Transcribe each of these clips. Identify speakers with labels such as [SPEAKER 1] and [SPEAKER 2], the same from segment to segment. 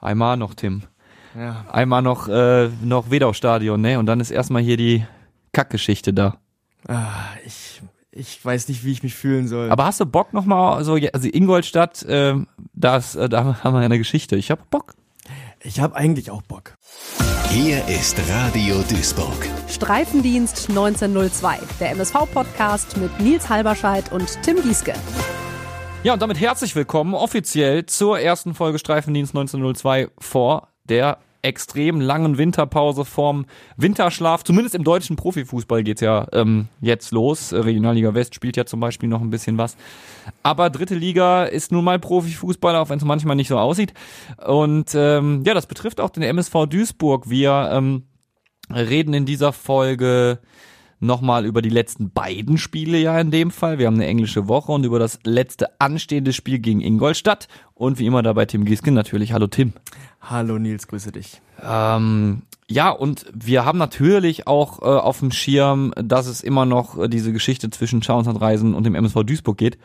[SPEAKER 1] Einmal noch, Tim.
[SPEAKER 2] Ja.
[SPEAKER 1] Einmal noch, äh, noch Wedau-Stadion, ne? Und dann ist erstmal hier die Kackgeschichte da.
[SPEAKER 2] Ah, ich, ich weiß nicht, wie ich mich fühlen soll.
[SPEAKER 1] Aber hast du Bock nochmal, so, also Ingolstadt, äh, das, äh, da haben wir ja eine Geschichte. Ich hab Bock.
[SPEAKER 2] ich habe eigentlich auch Bock.
[SPEAKER 3] Hier ist Radio Duisburg.
[SPEAKER 4] Streifendienst 1902, der MSV-Podcast mit Nils Halberscheid und Tim Gieske.
[SPEAKER 1] Ja, und damit herzlich willkommen offiziell zur ersten Folge Streifendienst 1902 vor der extrem langen Winterpause vorm Winterschlaf. Zumindest im deutschen Profifußball geht's ja ähm, jetzt los. Regionalliga West spielt ja zum Beispiel noch ein bisschen was. Aber dritte Liga ist nun mal Profifußball, auch wenn es manchmal nicht so aussieht. Und ähm, ja, das betrifft auch den MSV Duisburg. Wir ähm, reden in dieser Folge nochmal über die letzten beiden Spiele ja in dem Fall. Wir haben eine englische Woche und über das letzte anstehende Spiel gegen Ingolstadt. Und wie immer dabei Tim Giesken natürlich. Hallo Tim.
[SPEAKER 2] Hallo Nils, grüße dich.
[SPEAKER 1] Ähm, ja, und wir haben natürlich auch äh, auf dem Schirm, dass es immer noch äh, diese Geschichte zwischen Schauenslandreisen und dem MSV Duisburg geht.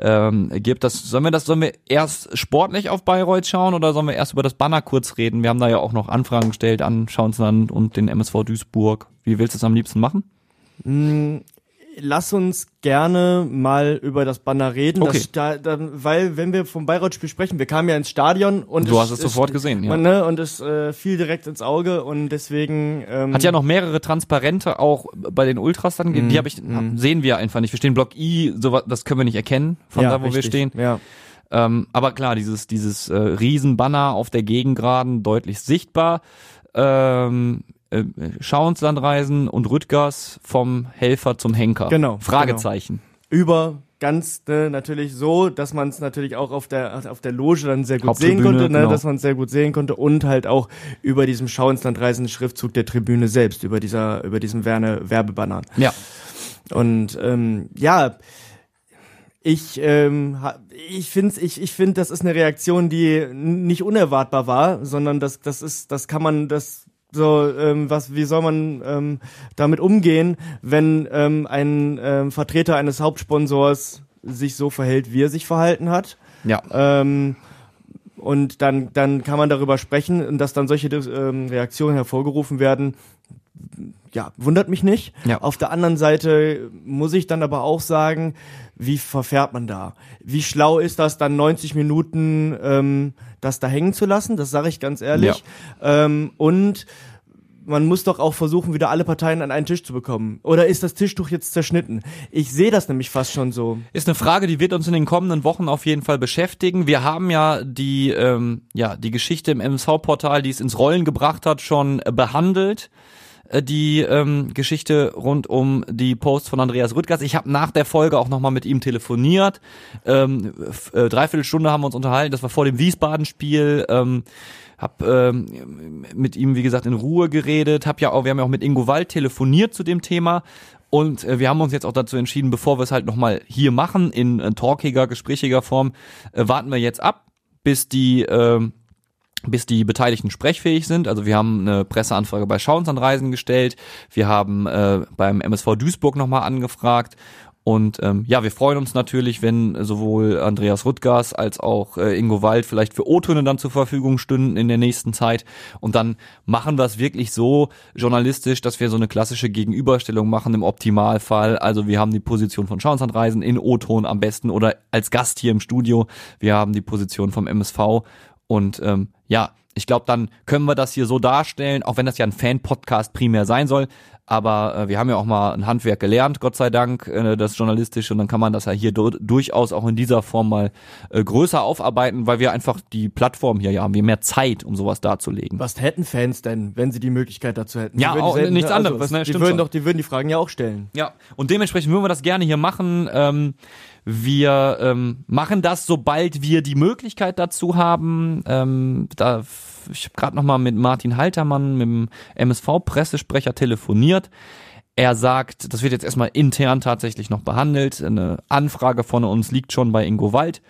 [SPEAKER 1] Ähm, gibt das, sollen wir das, sollen wir erst sportlich auf Bayreuth schauen oder sollen wir erst über das Banner kurz reden? Wir haben da ja auch noch Anfragen gestellt an Schauensland und den MSV Duisburg. Wie willst du es am liebsten machen?
[SPEAKER 2] Hm, lass uns gerne mal über das Banner reden,
[SPEAKER 1] Okay.
[SPEAKER 2] das, da, da, weil wenn wir vom Bayreuth-Spiel sprechen, wir kamen ja ins Stadion und
[SPEAKER 1] Du hast es sofort gesehen, ja.
[SPEAKER 2] ne, und es äh, fiel direkt ins Auge und deswegen ähm,
[SPEAKER 1] Hat ja noch mehrere Transparente auch bei den Ultras dann gegeben. Die habe ich, sehen wir einfach nicht. Wir stehen Block I, so, das können wir nicht erkennen von
[SPEAKER 2] ja,
[SPEAKER 1] da, wo wir
[SPEAKER 2] richtig,
[SPEAKER 1] stehen.
[SPEAKER 2] Ja.
[SPEAKER 1] Ähm, aber klar, dieses, dieses äh, Riesenbanner auf der Gegengraden deutlich sichtbar. Ähm, äh, Schauenslandreisen und Rüttgers vom Helfer zum Henker.
[SPEAKER 2] Genau,
[SPEAKER 1] Fragezeichen.
[SPEAKER 2] über ganz ne, natürlich so, dass man es natürlich auch auf der auf der Loge dann sehr gut sehen konnte, ne,
[SPEAKER 1] genau.
[SPEAKER 2] dass man es sehr gut sehen konnte und halt auch über diesem Schau ins Land reisenden Schriftzug der Tribüne selbst, über dieser über diesem Werne Werbebanner.
[SPEAKER 1] Ja.
[SPEAKER 2] Und ähm, ja, ich ähm, ich finde ich ich finde das ist eine Reaktion, die nicht unerwartbar war, sondern das das ist das kann man das so ähm, was wie soll man ähm, damit umgehen, wenn ähm, ein ähm, Vertreter eines Hauptsponsors sich so verhält, wie er sich verhalten hat.
[SPEAKER 1] Ja.
[SPEAKER 2] Ähm, und dann, dann kann man darüber sprechen und dass dann solche ähm, Reaktionen hervorgerufen werden. Ja, wundert mich nicht.
[SPEAKER 1] Ja.
[SPEAKER 2] Auf der anderen Seite muss ich dann aber auch sagen, wie verfährt man da? Wie schlau ist das dann 90 Minuten ähm, das da hängen zu lassen? Das sage ich ganz ehrlich. Ähm, und man muss doch auch versuchen, wieder alle Parteien an einen Tisch zu bekommen. Oder ist das Tischtuch jetzt zerschnitten? Ich sehe das nämlich fast schon so.
[SPEAKER 1] Ist eine Frage, die wird uns in den kommenden Wochen auf jeden Fall beschäftigen. Wir haben ja die, ähm, ja, die Geschichte im MSV-Portal, die es ins Rollen gebracht hat, schon behandelt. Äh, Die ähm, Geschichte rund um die Post von Andreas Rüttgers. Ich habe nach der Folge auch nochmal mit ihm telefoniert. Ähm, äh, dreiviertel Stunde haben wir uns unterhalten. Das war vor dem Wiesbaden-Spiel. Ähm, hab ähm, mit ihm, wie gesagt, in Ruhe geredet. Hab ja auch, wir haben ja auch mit Ingo Wald telefoniert zu dem Thema. Und äh, wir haben uns jetzt auch dazu entschieden, bevor wir es halt nochmal hier machen, in äh, talkiger, gesprächiger Form, äh, warten wir jetzt ab, bis die, ähm, bis die Beteiligten sprechfähig sind. Also wir haben eine Presseanfrage bei Schauensanreisen gestellt. Wir haben äh, beim MSV Duisburg nochmal angefragt. Und ähm, ja, wir freuen uns natürlich, wenn sowohl Andreas Rüttgers als auch äh, Ingo Wald vielleicht für O-Töne dann zur Verfügung stünden in der nächsten Zeit. Und dann machen wir es wirklich so journalistisch, dass wir so eine klassische Gegenüberstellung machen im Optimalfall. Also wir haben die Position von Schauensanreisen in O-Ton am besten oder als Gast hier im Studio. Wir haben die Position vom MSV und ähm, ja, ich glaube, dann können wir das hier so darstellen, auch wenn das ja ein Fan-Podcast primär sein soll. Aber äh, wir haben ja auch mal ein Handwerk gelernt, Gott sei Dank, äh, das Journalistische. Und dann kann man das ja hier du durchaus auch in dieser Form mal äh, größer aufarbeiten, weil wir einfach die Plattform hier ja haben. Wir mehr Zeit, um sowas darzulegen.
[SPEAKER 2] Was hätten Fans denn, wenn sie die Möglichkeit dazu hätten?
[SPEAKER 1] Ja, auch
[SPEAKER 2] dieselben-
[SPEAKER 1] nichts anderes,
[SPEAKER 2] was,
[SPEAKER 1] ne,
[SPEAKER 2] die würden
[SPEAKER 1] schon.
[SPEAKER 2] doch, die würden die Fragen ja auch stellen.
[SPEAKER 1] Ja, und dementsprechend würden wir das gerne hier machen. Ähm, wir ähm, machen das, sobald wir die Möglichkeit dazu haben. Ähm, da, ich habe gerade noch mal mit Martin Haltermann, mit dem MSV-Pressesprecher telefoniert. Er sagt, das wird jetzt erstmal intern tatsächlich noch behandelt. Eine Anfrage von uns liegt schon bei Ingo Wald.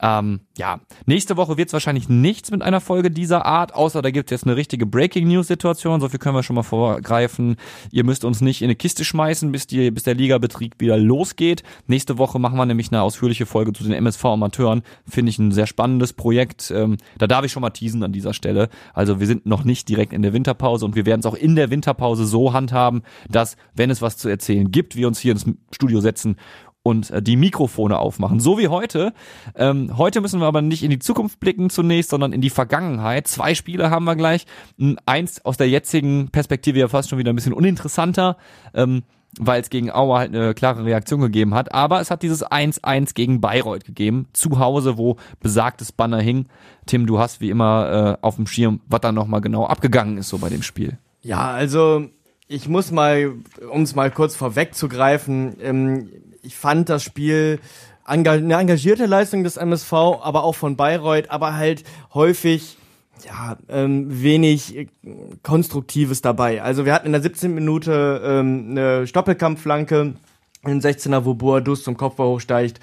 [SPEAKER 1] Ähm, ja, nächste Woche wird es wahrscheinlich nichts mit einer Folge dieser Art, außer da gibt es jetzt eine richtige Breaking News Situation. So viel können wir schon mal vorgreifen. Ihr müsst uns nicht in eine Kiste schmeißen, bis die, bis der Ligabetrieb wieder losgeht. Nächste Woche machen wir nämlich eine ausführliche Folge zu den MSV Amateuren. Finde ich ein sehr spannendes Projekt. Ähm, da darf ich schon mal teasen an dieser Stelle. Also wir sind noch nicht direkt in der Winterpause und wir werden es auch in der Winterpause so handhaben, dass wenn es was zu erzählen gibt, wir uns hier ins Studio setzen und äh, die Mikrofone aufmachen. So wie heute. Ähm, heute müssen wir aber nicht in die Zukunft blicken zunächst, sondern in die Vergangenheit. Zwei Spiele haben wir gleich. Eins aus der jetzigen Perspektive ja fast schon wieder ein bisschen uninteressanter. Ähm, weil es gegen Auer halt eine klare Reaktion gegeben hat. Aber es hat dieses 1-1 gegen Bayreuth gegeben, zu Hause, wo besagtes Banner hing. Tim, du hast wie immer äh, auf dem Schirm, was da nochmal genau abgegangen ist so bei dem Spiel.
[SPEAKER 2] Ja, also ich muss mal, um es mal kurz vorwegzugreifen, ähm, ich fand das Spiel eine engagierte Leistung des MSV, aber auch von Bayreuth, aber halt häufig ja, ähm, wenig äh, Konstruktives dabei. Also wir hatten in der 17. Minute ähm, eine Stoppelkampfflanke, ein 16er, wo Boadus zum Kopfball hochsteigt.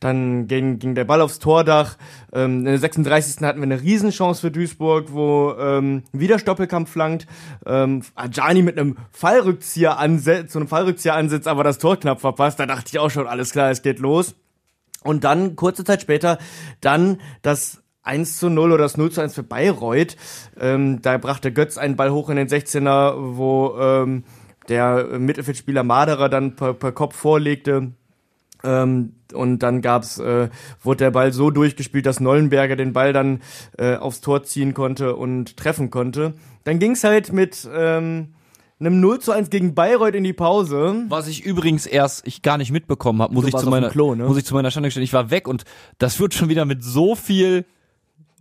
[SPEAKER 2] Dann ging, ging der Ball aufs Tordach. Ähm, in der 36. hatten wir eine Riesenchance für Duisburg, wo ähm, wieder Stoppelkampf flankt. Ähm, Ajani mit einem Fallrückzieher ansetzt, zu einem Fallrückzieher ansetzt, aber das Tor knapp verpasst. Da dachte ich auch schon, alles klar, es geht los. Und dann, kurze Zeit später, dann das 1 zu 0 oder das 0 zu 1 für Bayreuth. Ähm, da brachte Götz einen Ball hoch in den 16er, wo ähm, der Mittelfeldspieler Maderer dann per, per Kopf vorlegte. Ähm, und dann gab's, äh, wurde der Ball so durchgespielt, dass Nollenberger den Ball dann äh, aufs Tor ziehen konnte und treffen konnte. Dann ging's halt mit ähm, einem 0 zu 1 gegen Bayreuth in die Pause.
[SPEAKER 1] Was ich übrigens erst ich gar nicht mitbekommen habe, muss ich zu meiner
[SPEAKER 2] Klo, ne?
[SPEAKER 1] muss ich zu meiner Stande stellen. Ich war weg und das wird schon wieder mit so viel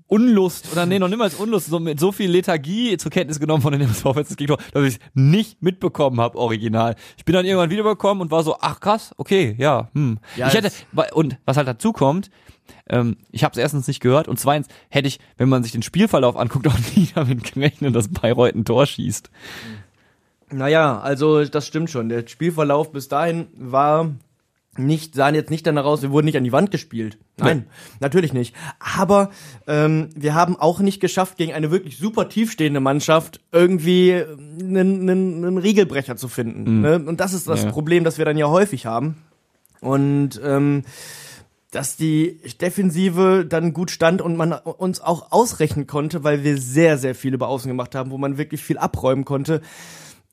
[SPEAKER 1] Unlust oder nee, noch niemals Unlust, so mit so viel Lethargie zur Kenntnis genommen von den MSV Gegentor, dass ich es nicht mitbekommen habe, original. Ich bin dann irgendwann wiederbekommen und war so, ach krass, okay, ja, hm.
[SPEAKER 2] Ja,
[SPEAKER 1] ich hätte, und was halt dazu kommt, ähm, ich habe es erstens nicht gehört und zweitens hätte ich, wenn man sich den Spielverlauf anguckt, auch nie damit gerechnet, dass Bayreuth ein Tor schießt.
[SPEAKER 2] Naja, also das stimmt schon. Der Spielverlauf bis dahin war nicht, sahen jetzt nicht danach aus, wir wurden nicht an die Wand gespielt. Nein, ja. natürlich nicht. Aber ähm, wir haben auch nicht geschafft, gegen eine wirklich super tiefstehende Mannschaft irgendwie einen, einen, einen Riegelbrecher zu finden. Mhm. Ne? Und das ist das ja. Problem, das wir dann ja häufig haben. Und ähm, dass die Defensive dann gut stand und man uns auch ausrechnen konnte, weil wir sehr, sehr viele über Außen gemacht haben, wo man wirklich viel abräumen konnte.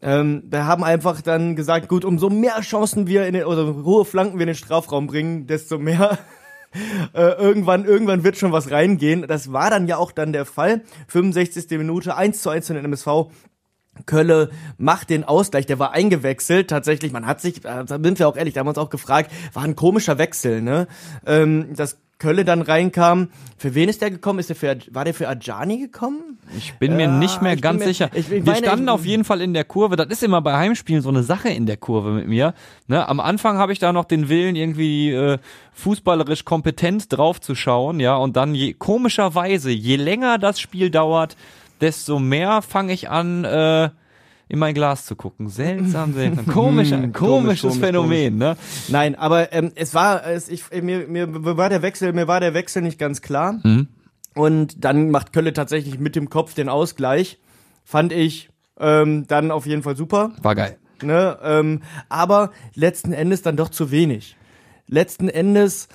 [SPEAKER 2] Ähm, wir haben einfach dann gesagt, gut, umso mehr Chancen wir in den, oder hohe Flanken wir in den Strafraum bringen, desto mehr äh, irgendwann, irgendwann wird schon was reingehen. Das war dann ja auch dann der Fall. 65. Minute, 1 zu 1 in den MSV. Kölle macht den Ausgleich, der war eingewechselt. Tatsächlich, man hat sich, da sind wir auch ehrlich, da haben wir uns auch gefragt, war ein komischer Wechsel, ne? Ähm, das Kölle dann reinkam. Für wen ist der gekommen? Ist der für, war der für Ajani gekommen?
[SPEAKER 1] Ich bin mir nicht mehr ganz mir, sicher. Ich, ich Wir meine, standen auf jeden Fall in der Kurve. Das ist immer bei Heimspielen so eine Sache in der Kurve mit mir. Ne? Am Anfang habe ich da noch den Willen, irgendwie äh, fußballerisch kompetent draufzuschauen, ja. Und dann je, komischerweise, je länger das Spiel dauert, desto mehr fange ich an, äh, in mein Glas zu gucken. Seltsam, seltsam. Komisch, komisches komisch, komisch, Phänomen, komisch. ne?
[SPEAKER 2] Nein, aber ähm, es war, es, ich, mir, mir war der Wechsel, mir war der Wechsel nicht ganz klar. Mhm. Und dann macht Kölle tatsächlich mit dem Kopf den Ausgleich. Fand ich ähm, dann auf jeden Fall super.
[SPEAKER 1] War geil.
[SPEAKER 2] Ne? Ähm, aber letzten Endes dann doch zu wenig. Letzten Endes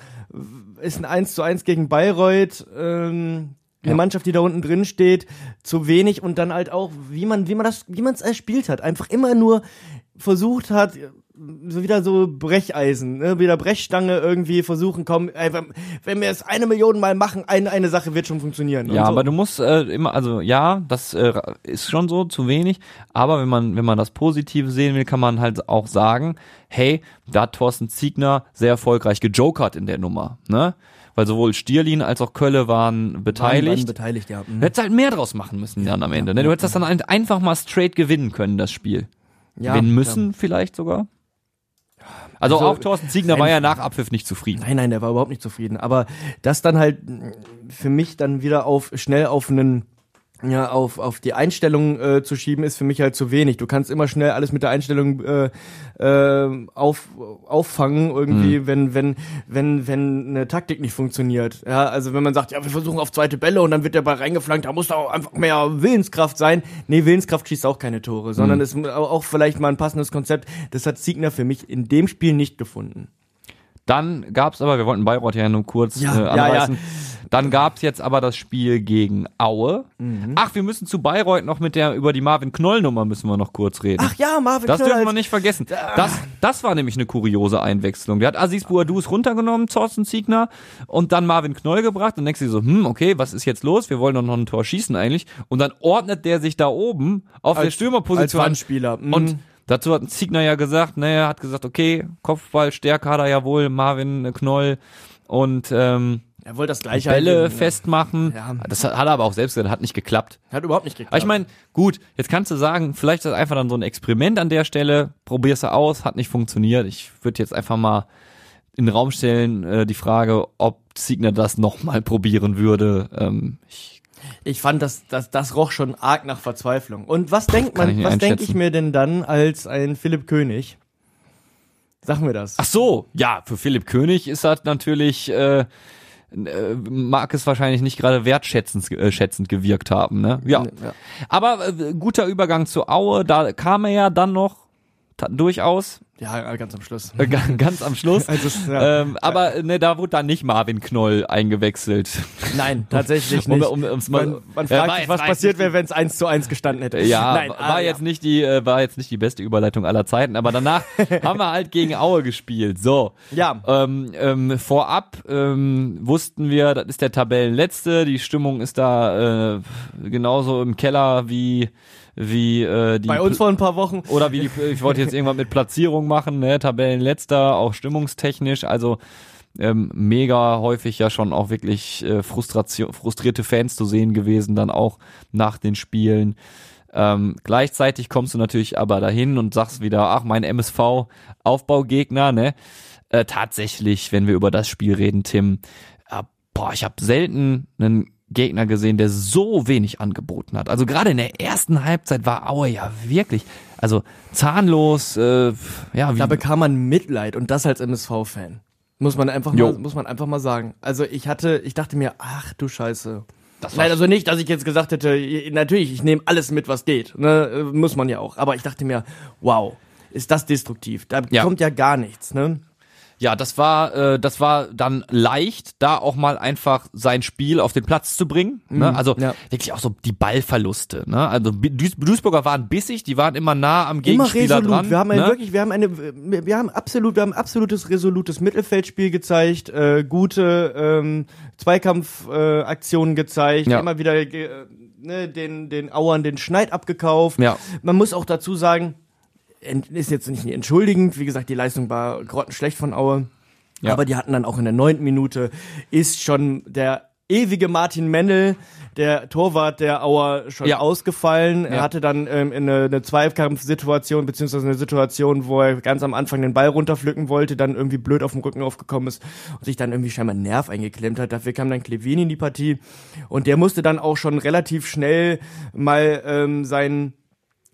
[SPEAKER 2] ist ein 1 zu 1 gegen Bayreuth. Ähm, eine ja. Mannschaft, die da unten drin steht, zu wenig und dann halt auch, wie man, wie man das, wie man es erspielt hat, einfach immer nur versucht hat, so wieder so Brecheisen, ne? wieder Brechstange irgendwie versuchen, komm, ey, wenn wir es eine Million Mal machen, eine, eine Sache wird schon funktionieren.
[SPEAKER 1] Ja,
[SPEAKER 2] so.
[SPEAKER 1] aber du musst äh, immer, also ja, das äh, ist schon so, zu wenig, aber wenn man, wenn man das Positive sehen will, kann man halt auch sagen, hey, da hat Thorsten Ziegner sehr erfolgreich gejokert in der Nummer, ne? Weil sowohl Stierlin als auch Kölle waren beteiligt. Waren, waren
[SPEAKER 2] beteiligt, ja.
[SPEAKER 1] Mhm. Du hättest halt mehr draus machen müssen dann am Ende. Ne? Du hättest das dann einfach mal straight gewinnen können, das Spiel. Ja, gewinnen müssen vielleicht sogar. Also, also auch Thorsten Ziegner war ja nach Abpfiff nicht zufrieden.
[SPEAKER 2] Nein, nein, der war überhaupt nicht zufrieden. Aber das dann halt für mich dann wieder auf schnell auf einen ja, auf, auf die Einstellung äh, zu schieben, ist für mich halt zu wenig. Du kannst immer schnell alles mit der Einstellung äh, äh, auf, auffangen, irgendwie,
[SPEAKER 1] Mhm.
[SPEAKER 2] wenn, wenn, wenn, wenn eine Taktik nicht funktioniert. Ja, also wenn man sagt, ja, wir versuchen auf zweite Bälle und dann wird der Ball reingeflankt, da muss da auch einfach mehr Willenskraft sein. Nee, Willenskraft schießt auch keine Tore, sondern
[SPEAKER 1] Mhm.
[SPEAKER 2] es ist auch vielleicht mal ein passendes Konzept. Das hat Siegner für mich in dem Spiel nicht gefunden.
[SPEAKER 1] Dann gab's aber, wir wollten Bayreuth ja nur kurz
[SPEAKER 2] Ja,
[SPEAKER 1] äh,
[SPEAKER 2] ja, ja.
[SPEAKER 1] anreißen. Dann gab's jetzt aber das Spiel gegen Aue.
[SPEAKER 2] Mhm.
[SPEAKER 1] Ach, wir müssen zu Bayreuth noch mit der, über die Marvin Knoll Nummer müssen wir noch kurz reden.
[SPEAKER 2] Ach ja, Marvin
[SPEAKER 1] Das
[SPEAKER 2] Knoll
[SPEAKER 1] dürfen wir
[SPEAKER 2] als-
[SPEAKER 1] nicht vergessen. Das, das war nämlich eine kuriose Einwechslung. Der hat Aziz Bouadouz runtergenommen, Thorsten Ziegner, und dann Marvin Knoll gebracht. Und denkst du so, hm, okay, was ist jetzt los? Wir wollen doch noch ein Tor schießen eigentlich. Und dann ordnet der sich da oben auf der
[SPEAKER 2] als
[SPEAKER 1] Stürmerposition.
[SPEAKER 2] Wandspieler. Mhm.
[SPEAKER 1] Und dazu hat Ziegner ja gesagt, naja, hat gesagt, okay, Kopfballstärke hat er ja wohl, Marvin Knoll. Und ähm,
[SPEAKER 2] er wollte das gleiche
[SPEAKER 1] Bälle
[SPEAKER 2] halt-
[SPEAKER 1] festmachen.
[SPEAKER 2] Ja.
[SPEAKER 1] Das hat hat er aber auch selbst gesagt, hat nicht geklappt.
[SPEAKER 2] Hat überhaupt nicht geklappt.
[SPEAKER 1] Aber ich meine, gut, jetzt kannst du sagen, vielleicht ist das einfach dann so ein Experiment an der Stelle, probierst du aus, hat nicht funktioniert. Ich würde jetzt einfach mal in den Raum stellen, äh, die Frage, ob Signer das nochmal probieren würde. Ähm, ich,
[SPEAKER 2] Ich fand, das, das, das roch schon arg nach Verzweiflung. Und was denkt man, was denke ich mir denn dann als ein Philipp König? Sag mir das.
[SPEAKER 1] ach so, ja, für Philipp König ist das natürlich, äh, äh, mag es wahrscheinlich nicht gerade wertschätzend äh, schätzend gewirkt haben, ne? Ja.
[SPEAKER 2] Ja.
[SPEAKER 1] Aber äh, guter Übergang zu Aue, da kam er ja dann noch durchaus
[SPEAKER 2] Ja, ganz am Schluss.
[SPEAKER 1] äh, ga- ganz am Schluss.
[SPEAKER 2] Also, ja.
[SPEAKER 1] ähm, aber ne, da wurde dann nicht Marvin Knoll eingewechselt.
[SPEAKER 2] Nein, tatsächlich
[SPEAKER 1] Um-
[SPEAKER 2] nicht.
[SPEAKER 1] um- mal-
[SPEAKER 2] man man fragt sich, was passiert wäre, wenn es 1 zu 1 gestanden hätte.
[SPEAKER 1] Ja,
[SPEAKER 2] Nein,
[SPEAKER 1] war
[SPEAKER 2] ah,
[SPEAKER 1] jetzt
[SPEAKER 2] ja.
[SPEAKER 1] nicht die, äh, war jetzt nicht die beste Überleitung aller Zeiten, aber danach haben wir halt gegen Aue gespielt. So.
[SPEAKER 2] Ja.
[SPEAKER 1] Ähm, ähm, vorab ähm, wussten wir, das ist der Tabellenletzte, die Stimmung ist da äh, genauso im Keller wie wie äh, die
[SPEAKER 2] Bei uns vor ein paar Wochen.
[SPEAKER 1] oder wie die, ich wollte jetzt irgendwas mit Platzierung machen, ne, Tabellenletzter, auch stimmungstechnisch, also ähm, mega häufig ja schon auch wirklich äh, Frustration, frustrierte Fans zu sehen gewesen, dann auch nach den Spielen. Ähm, gleichzeitig kommst du natürlich aber dahin und sagst wieder, ach, mein MSV Aufbaugegner, ne? Äh, tatsächlich, wenn wir über das Spiel reden, Tim, äh, boah, ich habe selten einen Gegner gesehen, der so wenig angeboten hat. Also gerade in der ersten Halbzeit war Aue ja wirklich, also zahnlos, äh, ja, wie,
[SPEAKER 2] Da bekam man Mitleid und das als MSV-Fan. Muss man einfach
[SPEAKER 1] Jo.
[SPEAKER 2] mal, muss man einfach mal sagen. Also ich hatte, ich dachte mir, ach du Scheiße.
[SPEAKER 1] Das
[SPEAKER 2] Nein, also nicht, dass ich jetzt gesagt hätte, natürlich, ich nehme alles mit, was geht. Ne? Muss man ja auch. Aber ich dachte mir, wow, ist das destruktiv. Da
[SPEAKER 1] Ja.
[SPEAKER 2] kommt ja gar nichts. Ne?
[SPEAKER 1] Ja, das war, äh, das war dann leicht, da auch mal einfach sein Spiel auf den Platz zu bringen. Ne? Also
[SPEAKER 2] ja.
[SPEAKER 1] wirklich auch so die Ballverluste. Ne? Also Duis Duisburger waren bissig, die waren immer nah am
[SPEAKER 2] Immer
[SPEAKER 1] Gegenspieler
[SPEAKER 2] resolut.
[SPEAKER 1] dran.
[SPEAKER 2] wir haben ein
[SPEAKER 1] ne?
[SPEAKER 2] wirklich, wir haben eine, wir haben absolut, wir haben absolutes resolutes Mittelfeldspiel gezeigt, äh, gute ähm, Zweikampfaktionen äh, gezeigt,
[SPEAKER 1] Ja.
[SPEAKER 2] immer wieder äh, ne, den den Auern den Schneid abgekauft.
[SPEAKER 1] Ja.
[SPEAKER 2] Man muss auch dazu sagen, ist jetzt nicht entschuldigend, wie gesagt, die Leistung war grottenschlecht von Aue.
[SPEAKER 1] Ja.
[SPEAKER 2] Aber die hatten dann auch in der neunten Minute ist schon der ewige Martin Mennel, der Torwart der Auer, schon
[SPEAKER 1] Ja.
[SPEAKER 2] ausgefallen. Er
[SPEAKER 1] Ja.
[SPEAKER 2] hatte dann ähm, in eine, eine Zweikampfsituation, beziehungsweise eine Situation, wo er ganz am Anfang den Ball runterpflücken wollte, dann irgendwie blöd auf dem Rücken aufgekommen ist und sich dann irgendwie scheinbar einen Nerv eingeklemmt hat. Dafür kam dann Klevini in die Partie und der musste dann auch schon relativ schnell mal ähm, sein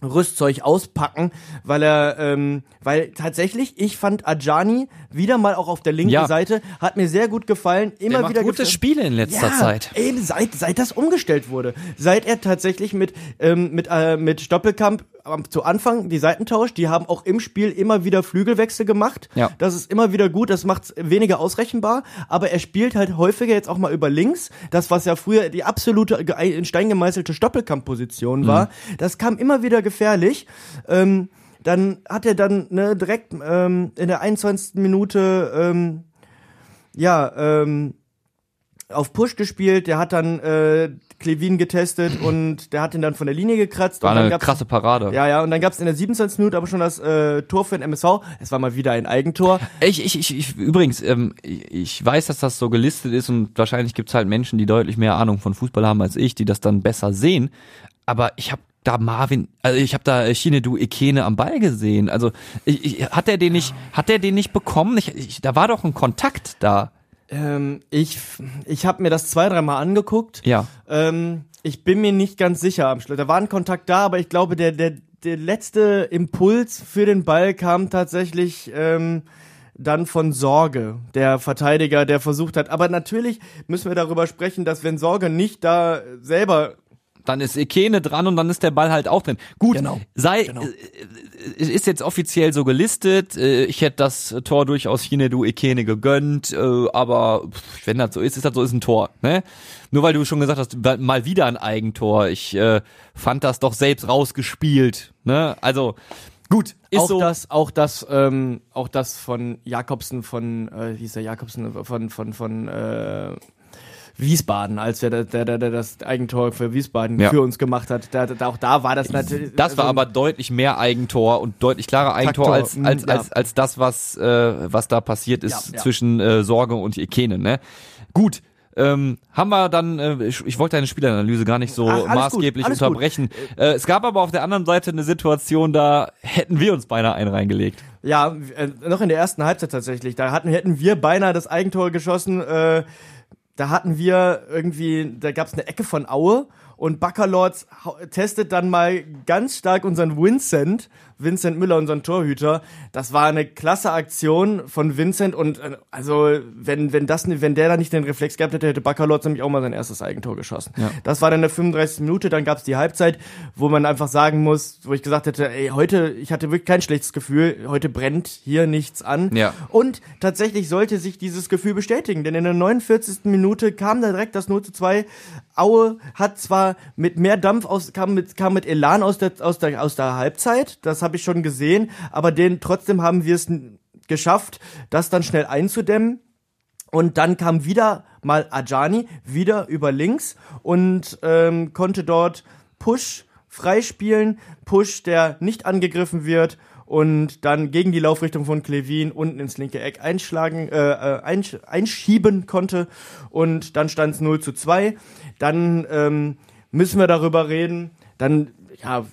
[SPEAKER 2] Rüstzeug auspacken, weil er, ähm, weil tatsächlich, ich fand Ajani wieder mal auch auf der linken
[SPEAKER 1] Ja.
[SPEAKER 2] Seite, hat mir sehr gut gefallen, immer
[SPEAKER 1] Der macht
[SPEAKER 2] wieder
[SPEAKER 1] gute
[SPEAKER 2] gef-
[SPEAKER 1] Spiele in letzter
[SPEAKER 2] ja,
[SPEAKER 1] Zeit.
[SPEAKER 2] Eben seit seit das umgestellt wurde, seit er tatsächlich mit ähm, mit äh, mit Stoppelkamp zu Anfang die Seiten tauscht, die haben auch im Spiel immer wieder Flügelwechsel gemacht.
[SPEAKER 1] Ja.
[SPEAKER 2] Das ist immer wieder gut, das macht's weniger ausrechenbar, aber er spielt halt häufiger jetzt auch mal über links, das was ja früher die absolute in Stein gemeißelte Stoppelkamp-Position war, das kam immer wieder gefährlich. Ähm, dann hat er dann ne, direkt ähm, in der 21. Minute ähm, ja ähm, auf Push gespielt, der hat dann äh, Klevin getestet und der hat ihn dann von der Linie gekratzt.
[SPEAKER 1] War
[SPEAKER 2] und dann
[SPEAKER 1] eine krasse Parade.
[SPEAKER 2] Ja, ja, und dann gab's in der 27. Minute aber schon das äh, Tor für den MSV. Es war mal wieder ein Eigentor.
[SPEAKER 1] Ich, ich, ich, ich übrigens, ähm, ich ich weiß, dass das so gelistet ist und wahrscheinlich gibt's halt Menschen, die deutlich mehr Ahnung von Fußball haben als ich, die das dann besser sehen. Aber ich habe da Marvin, also ich habe da Chinedu Ekene am Ball gesehen. Also ich, ich, hat er den nicht, hat er den nicht bekommen? Ich, ich, da war doch ein Kontakt da.
[SPEAKER 2] Ähm, ich ich habe mir das zwei, dreimal angeguckt.
[SPEAKER 1] Ja.
[SPEAKER 2] Ähm, ich bin mir nicht ganz sicher am Schluss. Da war ein Kontakt da, aber ich glaube, der, der, der letzte Impuls für den Ball kam tatsächlich ähm, dann von Sorge, der Verteidiger, der versucht hat. Aber natürlich müssen wir darüber sprechen, dass wenn Sorge nicht da selber
[SPEAKER 1] Dann ist Ekene dran und dann ist der Ball halt auch drin. Gut,
[SPEAKER 2] Genau,
[SPEAKER 1] sei,
[SPEAKER 2] genau.
[SPEAKER 1] äh, äh, ist jetzt offiziell so gelistet. Äh, Ich hätte das Tor durchaus Hinedu Ekene gegönnt, aber wenn das so ist, ist das so, ist ein Tor. Ne? Nur weil du schon gesagt hast, mal wieder ein Eigentor. Ich äh, fand das doch selbst rausgespielt. Ne? Also gut, ist
[SPEAKER 2] auch
[SPEAKER 1] so.
[SPEAKER 2] das, auch das, ähm, auch das von Jakobsen von, äh, wie hieß der Jakobsen von von von äh, Wiesbaden, als der, der, der, der das Eigentor für Wiesbaden
[SPEAKER 1] Ja.
[SPEAKER 2] für uns gemacht hat. Da, da, auch da war das natürlich.
[SPEAKER 1] Das war
[SPEAKER 2] also-
[SPEAKER 1] aber deutlich mehr Eigentor und deutlich klarer Eigentor
[SPEAKER 2] Faktor,
[SPEAKER 1] als,
[SPEAKER 2] mm,
[SPEAKER 1] als,
[SPEAKER 2] ja.
[SPEAKER 1] als, als das, was, äh, was da passiert ist
[SPEAKER 2] Ja,
[SPEAKER 1] zwischen äh, Sorge und Ekene. Ne? Gut, ähm, haben wir dann, äh, ich, ich wollte deine Spielanalyse gar nicht so
[SPEAKER 2] Ach,
[SPEAKER 1] maßgeblich
[SPEAKER 2] gut.
[SPEAKER 1] unterbrechen. Äh, es gab aber auf der anderen Seite eine Situation, da hätten wir uns beinahe einen reingelegt.
[SPEAKER 2] Ja, äh, noch in der ersten Halbzeit tatsächlich. Da hatten, hätten wir beinahe das Eigentor geschossen. Äh, da hatten wir irgendwie, da gab es eine Ecke von Aue und hau- testet dann mal ganz stark unseren Vincent, Vincent Müller, unseren Torhüter. Das war eine klasse Aktion von Vincent und äh, also wenn wenn das wenn der da nicht den Reflex gehabt hätte, hätte Baccalords nämlich auch mal sein erstes Eigentor geschossen.
[SPEAKER 1] Ja.
[SPEAKER 2] Das war dann der 35. Minute, dann gab's die Halbzeit, wo man einfach sagen muss, wo ich gesagt hätte, ey, heute, ich hatte wirklich kein schlechtes Gefühl, heute brennt hier nichts an.
[SPEAKER 1] Ja.
[SPEAKER 2] Und tatsächlich sollte sich dieses Gefühl bestätigen, denn in der 49. Minute kam da direkt das 0 zu 2. Aue hat zwar mit mehr Dampf aus, kam mit, kam mit Elan aus der, aus der, aus der Halbzeit, das habe ich schon gesehen, aber den, trotzdem haben wir es geschafft, das dann schnell einzudämmen. Und dann kam wieder mal Ajani, wieder über links und ähm, konnte dort Push freispielen. Push, der nicht angegriffen wird und dann gegen die Laufrichtung von Klevin unten ins linke Eck einschlagen, äh, äh, einsch einschieben konnte. Und dann stand es 0 zu 2. Dann ähm, müssen wir darüber reden. Dann ja,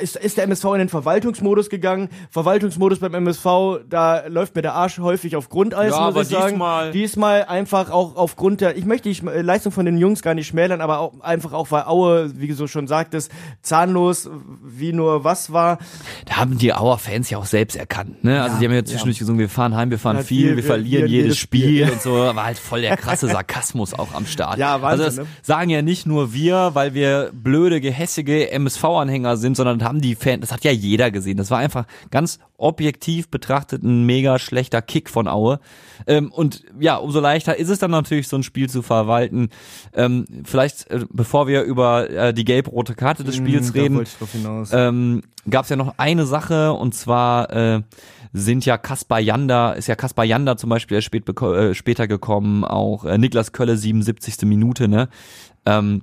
[SPEAKER 2] ist, ist der MSV in den Verwaltungsmodus gegangen. Verwaltungsmodus beim MSV, da läuft mir der Arsch häufig auf Grundeis,
[SPEAKER 1] Ja,
[SPEAKER 2] muss
[SPEAKER 1] aber
[SPEAKER 2] ich sagen.
[SPEAKER 1] diesmal-
[SPEAKER 2] Diesmal einfach auch aufgrund der, ich möchte die Schm- Leistung von den Jungs gar nicht schmälern, aber auch einfach auch, weil Aue, wie du so schon sagtest, zahnlos wie nur was war.
[SPEAKER 1] Da haben die Auer-Fans ja auch selbst erkannt, ne? Also
[SPEAKER 2] Ja,
[SPEAKER 1] die haben ja zwischendurch gesungen, wir fahren heim, wir fahren
[SPEAKER 2] Ja,
[SPEAKER 1] viel, wir
[SPEAKER 2] wir
[SPEAKER 1] verlieren
[SPEAKER 2] verlieren
[SPEAKER 1] jedes
[SPEAKER 2] jedes
[SPEAKER 1] Spiel,
[SPEAKER 2] Spiel.
[SPEAKER 1] und so. War halt voll der krasse Sarkasmus auch am Start.
[SPEAKER 2] Ja, Wahnsinn,
[SPEAKER 1] Also das
[SPEAKER 2] ne?
[SPEAKER 1] sagen ja nicht nur wir, weil wir blöde, gehässige MSV-Anhänger sind, sondern haben die Fans, das hat ja jeder gesehen. Das war einfach ganz objektiv betrachtet ein mega schlechter Kick von Aue. Ähm, und ja, umso leichter ist es dann natürlich, so ein Spiel zu verwalten. Ähm, vielleicht, äh, bevor wir über äh, die gelb-rote Karte des Spiels
[SPEAKER 2] Hm, da
[SPEAKER 1] reden, ähm, gab es ja noch eine Sache und zwar äh, sind ja Kaspar Janda, ist ja Kaspar Janda zum Beispiel erst spät äh, später gekommen, auch äh, Niklas Kölle 77. Minute, ne? Ähm,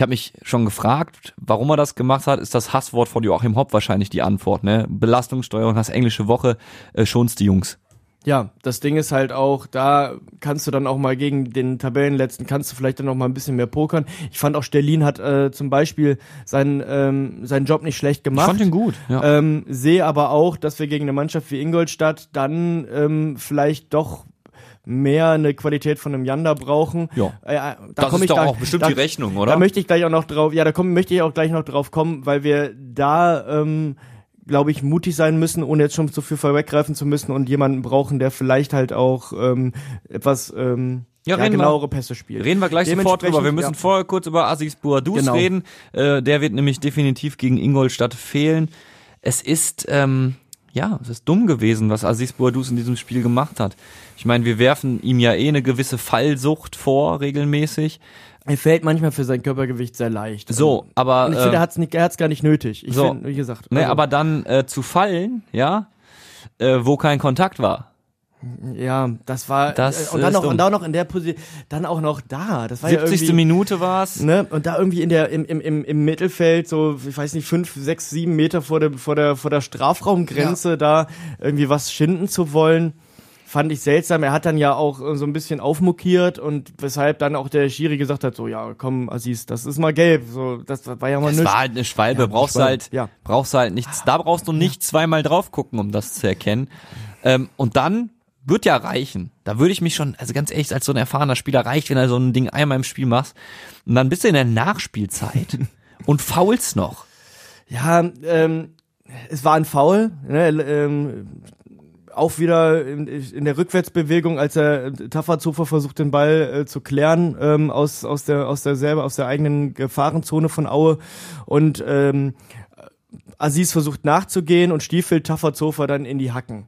[SPEAKER 1] ich habe mich schon gefragt, warum er das gemacht hat. Ist das Hasswort von Joachim Hopp wahrscheinlich die Antwort, ne? Belastungssteuerung, hast englische Woche, äh, schonst die Jungs.
[SPEAKER 2] Ja, das Ding ist halt auch, da kannst du dann auch mal gegen den Tabellenletzten, kannst du vielleicht dann noch mal ein bisschen mehr pokern. Ich fand auch Sterlin hat äh, zum Beispiel seinen, ähm, seinen Job nicht schlecht gemacht.
[SPEAKER 1] Ich fand den gut, ja.
[SPEAKER 2] Ähm, sehe aber auch, dass wir gegen eine Mannschaft wie Ingolstadt dann ähm, vielleicht doch mehr eine Qualität von einem Yanda brauchen.
[SPEAKER 1] Ja.
[SPEAKER 2] Äh, äh, da
[SPEAKER 1] Das ist
[SPEAKER 2] ich
[SPEAKER 1] doch
[SPEAKER 2] da,
[SPEAKER 1] auch bestimmt
[SPEAKER 2] da,
[SPEAKER 1] die Rechnung, oder?
[SPEAKER 2] Da möchte ich gleich auch noch drauf, ja, da komm, möchte ich auch gleich noch drauf kommen, weil wir da, ähm, glaube ich, mutig sein müssen, ohne jetzt schon zu viel vorweggreifen zu müssen und jemanden brauchen, der vielleicht halt auch ähm, etwas ähm,
[SPEAKER 1] Ja,
[SPEAKER 2] ja,
[SPEAKER 1] reden wir-
[SPEAKER 2] genauere Pässe spielt.
[SPEAKER 1] Reden wir gleich sofort drüber. Wir müssen
[SPEAKER 2] ja.
[SPEAKER 1] vorher kurz über Asis Boadus
[SPEAKER 2] Genau.
[SPEAKER 1] reden. Äh, der wird nämlich definitiv gegen Ingolstadt fehlen. Es ist, ähm, ja, es ist dumm gewesen, was Aziz Boadus in diesem Spiel gemacht hat. Ich meine, wir werfen ihm ja eh eine gewisse Fallsucht vor, regelmäßig.
[SPEAKER 2] Er fällt manchmal für sein Körpergewicht sehr leicht.
[SPEAKER 1] So, aber,
[SPEAKER 2] Und ich finde,
[SPEAKER 1] äh,
[SPEAKER 2] er nicht, er hat's gar nicht nötig. Ich
[SPEAKER 1] so.
[SPEAKER 2] finde, wie gesagt.
[SPEAKER 1] Ne,
[SPEAKER 2] also-
[SPEAKER 1] aber dann äh, zu fallen, ja, äh, wo kein Kontakt war.
[SPEAKER 2] Ja, das war
[SPEAKER 1] Das
[SPEAKER 2] äh, und dann noch
[SPEAKER 1] dumm.
[SPEAKER 2] und dann noch in der Position, dann auch noch da. Das war
[SPEAKER 1] 70.
[SPEAKER 2] ja
[SPEAKER 1] Minute war's.
[SPEAKER 2] ne? Und da irgendwie in der im, im, im, im Mittelfeld so, ich weiß nicht, fünf, sechs, sieben Meter vor der vor der vor der Strafraumgrenze da irgendwie was schinden zu wollen. Fand ich seltsam. Er hat dann ja auch äh, so ein bisschen aufmuckiert und weshalb dann auch der Schiri gesagt hat, so, ja, komm, Aziz, das ist mal gelb. So, das war ja mal
[SPEAKER 1] Das
[SPEAKER 2] nüch-
[SPEAKER 1] war halt eine Schwalbe,
[SPEAKER 2] Ja,
[SPEAKER 1] brauchst du
[SPEAKER 2] Schwalbe,
[SPEAKER 1] halt,
[SPEAKER 2] ja.
[SPEAKER 1] brauchst halt nichts, da brauchst du nicht zweimal drauf gucken, um das zu erkennen. Ähm, und dann wird ja reichen. Da würde ich mich schon, also ganz ehrlich, als so ein erfahrener Spieler reicht, wenn er so ein Ding einmal im Spiel machst. Und dann bist du in der Nachspielzeit und faulst noch.
[SPEAKER 2] Ja, ähm, es war ein Foul. Ne, ähm, auch wieder in, in der Rückwärtsbewegung, als er Tafferzofer versucht, den Ball äh, zu klären ähm, aus aus der aus der selber aus der eigenen Gefahrenzone von Aue und ähm, Aziz versucht nachzugehen und stiefelt Tafferzofer dann in die Hacken.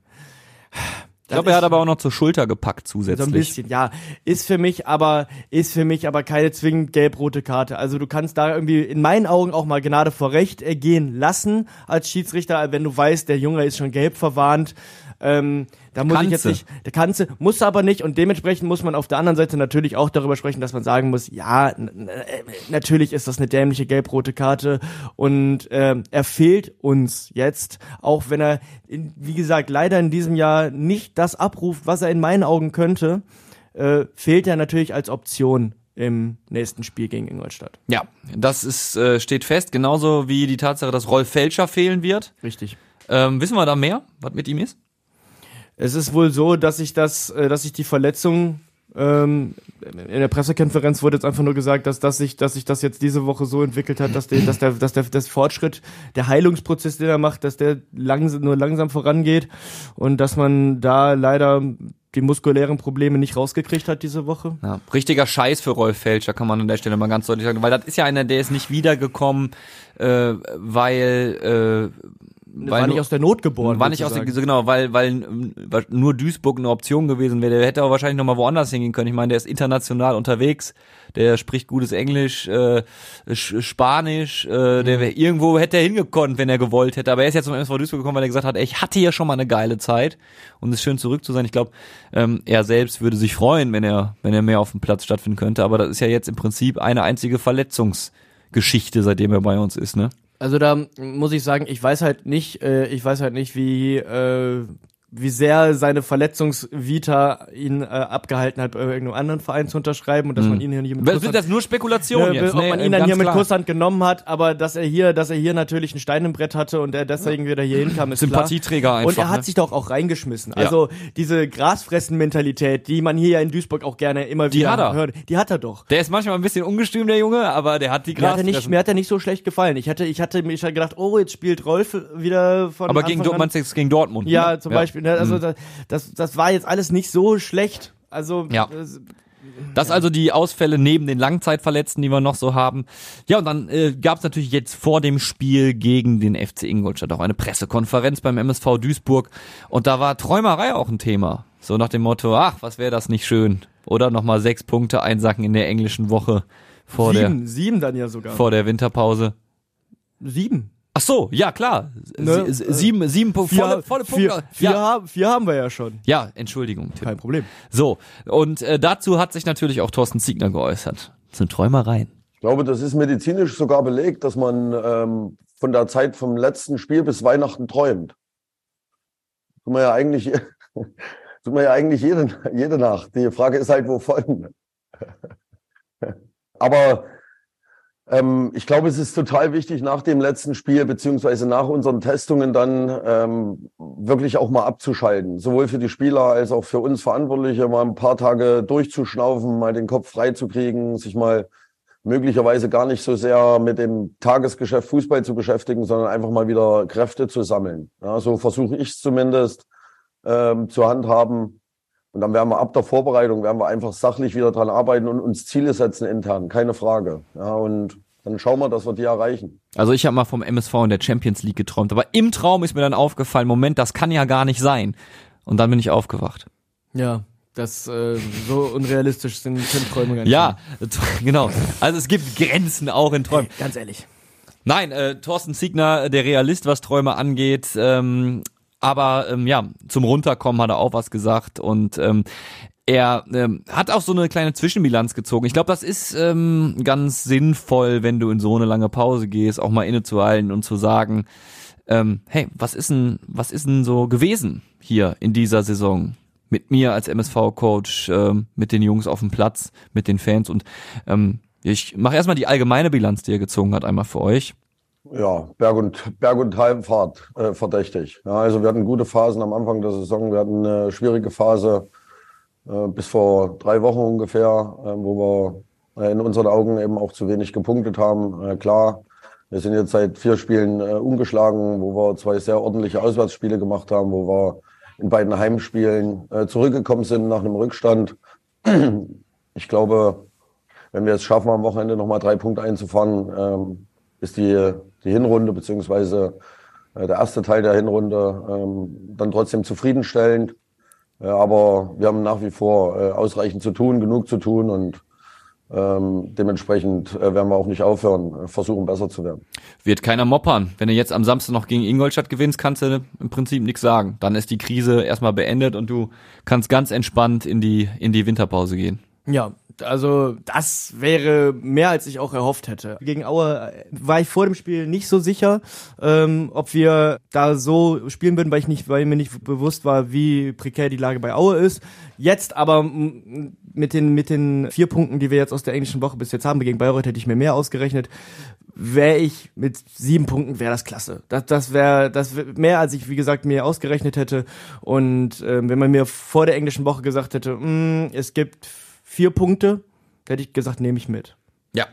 [SPEAKER 1] Ich glaube, er hat aber auch noch zur Schulter gepackt zusätzlich.
[SPEAKER 2] So ein bisschen, ja. Ist für mich aber, ist für mich aber keine zwingend gelb-rote Karte. Also du kannst da irgendwie in meinen Augen auch mal Gnade vor Recht ergehen lassen als Schiedsrichter, wenn du weißt, der Junge ist schon gelb verwarnt. Ähm, da muss
[SPEAKER 1] Kannst
[SPEAKER 2] ich jetzt
[SPEAKER 1] du.
[SPEAKER 2] nicht, der kannte, muss aber nicht und dementsprechend muss man auf der anderen Seite natürlich auch darüber sprechen, dass man sagen muss, ja, äh, natürlich ist das eine dämliche gelb-rote Karte und ähm, er fehlt uns jetzt, auch wenn er, in, wie gesagt, leider in diesem Jahr nicht das abruft, was er in meinen Augen könnte, äh, fehlt er natürlich als Option im nächsten Spiel gegen Ingolstadt.
[SPEAKER 1] Ja, das ist, äh, steht fest, genauso wie die Tatsache, dass Rolf Felscher fehlen wird.
[SPEAKER 2] Richtig.
[SPEAKER 1] Ähm, wissen wir da mehr, was mit ihm ist?
[SPEAKER 2] Es ist wohl so, dass ich das, äh, dass ich die Verletzung ähm, in der Pressekonferenz wurde jetzt einfach nur gesagt, dass, dass sich, dass sich das jetzt diese Woche so entwickelt hat, dass der, dass der, dass der, das Fortschritt, der Heilungsprozess, den er macht, dass der langsam, nur langsam vorangeht und dass man da leider die muskulären Probleme nicht rausgekriegt hat diese Woche.
[SPEAKER 1] Ja, richtiger Scheiß für Rolf Felscher, kann man an der Stelle mal ganz deutlich sagen, weil das ist ja einer, der ist nicht wiedergekommen, äh, weil äh,
[SPEAKER 2] war nicht aus der Not geboren.
[SPEAKER 1] war nicht aus der, genau, weil, weil, weil nur Duisburg eine Option gewesen wäre. Der hätte aber wahrscheinlich noch mal woanders hingehen können. Ich meine, der ist international unterwegs, der spricht gutes Englisch, äh, Sch- Spanisch, äh, der wär, irgendwo hätte er hingekonnt, wenn er gewollt hätte. Aber er ist jetzt zum MSV Duisburg gekommen, weil er gesagt hat, ey, ich hatte hier schon mal eine geile Zeit und es ist schön zurück zu sein. Ich glaube, ähm, er selbst würde sich freuen, wenn er, wenn er mehr auf dem Platz stattfinden könnte. Aber das ist ja jetzt im Prinzip eine einzige Verletzungsgeschichte, seitdem er bei uns ist, ne?
[SPEAKER 2] Also da muss ich sagen, ich weiß halt nicht, äh, ich weiß halt nicht, wie äh, wie sehr seine Verletzungsvita ihn äh, abgehalten hat, bei irgendeinem anderen Verein zu unterschreiben und dass man ihn hier nicht mit Kusshand-
[SPEAKER 1] sind das nur Spekulationen
[SPEAKER 2] Ne,
[SPEAKER 1] jetzt,
[SPEAKER 2] ob
[SPEAKER 1] ne?
[SPEAKER 2] man
[SPEAKER 1] Äh,
[SPEAKER 2] ihn dann hier mit
[SPEAKER 1] klar.
[SPEAKER 2] Kusshand genommen hat, aber dass er hier, dass er hier natürlich ein Stein im Brett hatte und er deswegen wieder hier hinkam, ist
[SPEAKER 1] Sympathieträger
[SPEAKER 2] klar.
[SPEAKER 1] einfach,
[SPEAKER 2] Und er hat
[SPEAKER 1] ne?
[SPEAKER 2] sich doch auch reingeschmissen. Also diese Grasfressen-Mentalität, die man hier ja in Duisburg auch gerne immer
[SPEAKER 1] Die
[SPEAKER 2] wieder
[SPEAKER 1] er.
[SPEAKER 2] hört, die hat er doch.
[SPEAKER 1] Der ist manchmal ein bisschen ungestüm, der Junge, aber der hat die
[SPEAKER 2] Mir hat, er nicht,
[SPEAKER 1] Grasfressen.
[SPEAKER 2] mir hat er nicht so schlecht gefallen. Ich hatte, ich hatte mir gedacht, oh, jetzt spielt Rolf wieder von
[SPEAKER 1] Aber gegen,
[SPEAKER 2] Anfang an.
[SPEAKER 1] gegen Dortmund?
[SPEAKER 2] Ja,
[SPEAKER 1] ne?
[SPEAKER 2] zum Beispiel. Ne? Also
[SPEAKER 1] Mhm.
[SPEAKER 2] das, das, war jetzt alles nicht so schlecht. Also
[SPEAKER 1] Ja.
[SPEAKER 2] das-
[SPEAKER 1] Das also die Ausfälle neben den Langzeitverletzten, die wir noch so haben. Ja, und dann äh, gab es natürlich jetzt vor dem Spiel gegen den FC Ingolstadt auch eine Pressekonferenz beim MSV Duisburg. Und da war Träumerei auch ein Thema. So nach dem Motto, ach, was wäre das nicht schön. Oder nochmal sechs Punkte einsacken in der englischen Woche vor,
[SPEAKER 2] sieben, sieben dann ja sogar.
[SPEAKER 1] der, vor der Winterpause.
[SPEAKER 2] sieben.
[SPEAKER 1] Ach so, ja klar.
[SPEAKER 2] Ne,
[SPEAKER 1] Sie, sieben, sieben Punkte, volle, volle
[SPEAKER 2] vier,
[SPEAKER 1] Punkte.
[SPEAKER 2] vier,
[SPEAKER 1] ja.
[SPEAKER 2] haben, vier haben wir ja schon.
[SPEAKER 1] ja, Entschuldigung, Tim.
[SPEAKER 2] Kein Problem.
[SPEAKER 1] So, und äh, dazu hat sich natürlich auch Thorsten Ziegner geäußert. Das sind Träumereien.
[SPEAKER 5] Ich glaube, das ist medizinisch sogar belegt, dass man ähm, von der Zeit vom letzten Spiel bis Weihnachten träumt. Tut man ja eigentlich, tut man ja eigentlich jede, jede Nacht. Die Frage ist halt, wovon. Aber ähm, ich glaube, es ist total wichtig, nach dem letzten Spiel beziehungsweise nach unseren Testungen dann ähm, wirklich auch mal abzuschalten. Sowohl für die Spieler als auch für uns Verantwortliche, mal ein paar Tage durchzuschnaufen, mal den Kopf frei zu kriegen, sich mal möglicherweise gar nicht so sehr mit dem Tagesgeschäft Fußball zu beschäftigen, sondern einfach mal wieder Kräfte zu sammeln. Ja, so versuche ich es zumindest ähm, zu handhaben. Und dann werden wir ab der Vorbereitung, werden wir einfach sachlich wieder dran arbeiten und uns Ziele setzen intern, keine Frage. Ja, und dann schauen wir, dass wir die erreichen.
[SPEAKER 1] Also ich habe mal vom MSV in der Champions League geträumt, aber im Traum ist mir dann aufgefallen, Moment, das kann ja gar nicht sein. Und dann bin ich aufgewacht.
[SPEAKER 2] Ja, das äh, so unrealistisch sind, sind Träume gar nicht.
[SPEAKER 1] Ja, genau. Also es gibt Grenzen auch in Träumen.
[SPEAKER 2] Ganz ehrlich.
[SPEAKER 1] Nein, äh, Thorsten Ziegner, der Realist, was Träume angeht. Ähm, aber ähm, ja, zum Runterkommen hat er auch was gesagt und ähm, er ähm, hat auch so eine kleine Zwischenbilanz gezogen. Ich glaube, das ist ähm, ganz sinnvoll, wenn du in so eine lange Pause gehst, auch mal innezuhalten und zu sagen, ähm, hey, was ist denn, was ist denn so gewesen hier in dieser Saison? Mit mir als MSV-Coach, ähm, mit den Jungs auf dem Platz, mit den Fans und ähm, ich mache erstmal die allgemeine Bilanz, die er gezogen hat, einmal für euch.
[SPEAKER 5] Ja, Berg- und, Berg und Talfahrt äh, verdächtig. Ja, also wir hatten gute Phasen am Anfang der Saison. Wir hatten eine schwierige Phase äh, bis vor drei Wochen ungefähr, äh, wo wir äh, in unseren Augen eben auch zu wenig gepunktet haben. Äh, klar, wir sind jetzt seit vier Spielen äh, ungeschlagen, wo wir zwei sehr ordentliche Auswärtsspiele gemacht haben, wo wir in beiden Heimspielen zurückgekommen sind nach einem Rückstand. Ich glaube, wenn wir es schaffen, am Wochenende nochmal drei Punkte einzufahren, ähm, ist die, die Hinrunde beziehungsweise äh, der erste Teil der Hinrunde ähm, dann trotzdem zufriedenstellend. Äh, aber wir haben nach wie vor äh, ausreichend zu tun, genug zu tun und ähm, dementsprechend äh, werden wir auch nicht aufhören, äh, versuchen besser zu werden.
[SPEAKER 1] Wird keiner moppern. Wenn du jetzt am Samstag noch gegen Ingolstadt gewinnst, kannst du im Prinzip nichts sagen. Dann ist die Krise erstmal beendet und du kannst ganz entspannt in die, in die Winterpause gehen.
[SPEAKER 2] Ja, also das wäre mehr, als ich auch erhofft hätte. Gegen Aue äh, war ich vor dem Spiel nicht so sicher, ähm, ob wir da so spielen würden, weil ich nicht, weil mir nicht bewusst war, wie prekär die Lage bei Aue ist. Jetzt aber mit den mit den vier Punkten, die wir jetzt aus der englischen Woche bis jetzt haben, gegen Bayreuth hätte ich mir mehr ausgerechnet. Wäre ich mit sieben Punkten, wäre das klasse. Das, das wäre das wär mehr, als ich wie gesagt mir ausgerechnet hätte. Und ähm, wenn man mir vor der englischen Woche gesagt hätte, mh, es gibt vier Punkte, hätte ich gesagt, nehme ich mit.
[SPEAKER 1] Ja.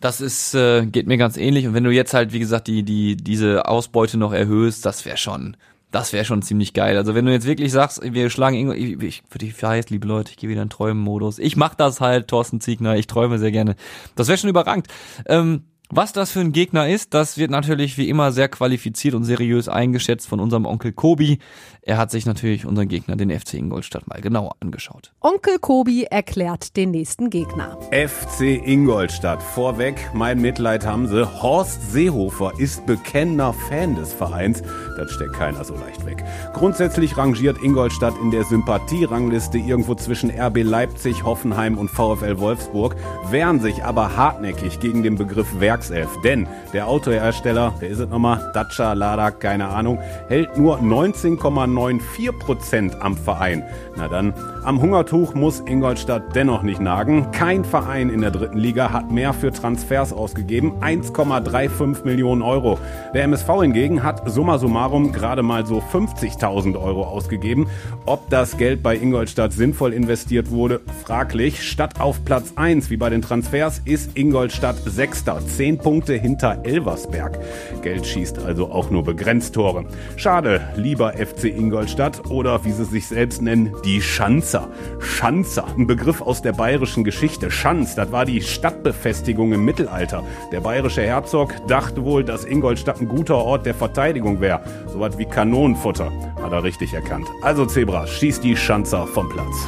[SPEAKER 1] Das ist, äh, geht mir ganz ähnlich. Und wenn du jetzt halt, wie gesagt, die, die, diese Ausbeute noch erhöhst, das wäre schon, das wäre schon ziemlich geil. Also wenn du jetzt wirklich sagst, wir schlagen irgendwo, ich, ich für die weiß, liebe Leute, ich gehe wieder in Träumen-Modus. Ich mach das halt, Thorsten Ziegner, ich träume sehr gerne. Das wäre schon überragend. Ähm, was das für ein Gegner ist, das wird natürlich wie immer sehr qualifiziert und seriös eingeschätzt von unserem Onkel Kobi. Er hat sich natürlich unseren Gegner, den FC Ingolstadt, mal genauer angeschaut.
[SPEAKER 4] Onkel Kobi erklärt den nächsten Gegner.
[SPEAKER 6] FC Ingolstadt. Vorweg, mein Mitleid haben sie. Horst Seehofer ist bekennender Fan des Vereins. Das steckt keiner so leicht weg. Grundsätzlich rangiert Ingolstadt in der Sympathierangliste irgendwo zwischen RB Leipzig, Hoffenheim und VfL Wolfsburg, wehren sich aber hartnäckig gegen den Begriff Werks Werkself. Denn der Autohersteller, der ist es nochmal, Dacia, Lada, keine Ahnung, hält nur 19,94% am Verein. Na dann, am Hungertuch muss Ingolstadt dennoch nicht nagen. Kein Verein in der dritten Liga hat mehr für Transfers ausgegeben, 1,35 Millionen Euro. Der MSV hingegen hat summa summarum gerade mal so 50.000 Euro ausgegeben. Ob das Geld bei Ingolstadt sinnvoll investiert wurde, fraglich. Statt auf Platz 1 wie bei den Transfers ist Ingolstadt Sechster, 10 Punkte hinter Elversberg. Geld schießt also auch nur begrenzt Tore. Schade, lieber FC Ingolstadt oder wie sie sich selbst nennen, die Schanzer. Schanzer, ein Begriff aus der bayerischen Geschichte. Schanz, das war die Stadtbefestigung im Mittelalter. Der bayerische Herzog dachte wohl, dass Ingolstadt ein guter Ort der Verteidigung wäre. Sowas wie Kanonenfutter. Hat er richtig erkannt. Also Zebra, schießt die Schanzer vom Platz.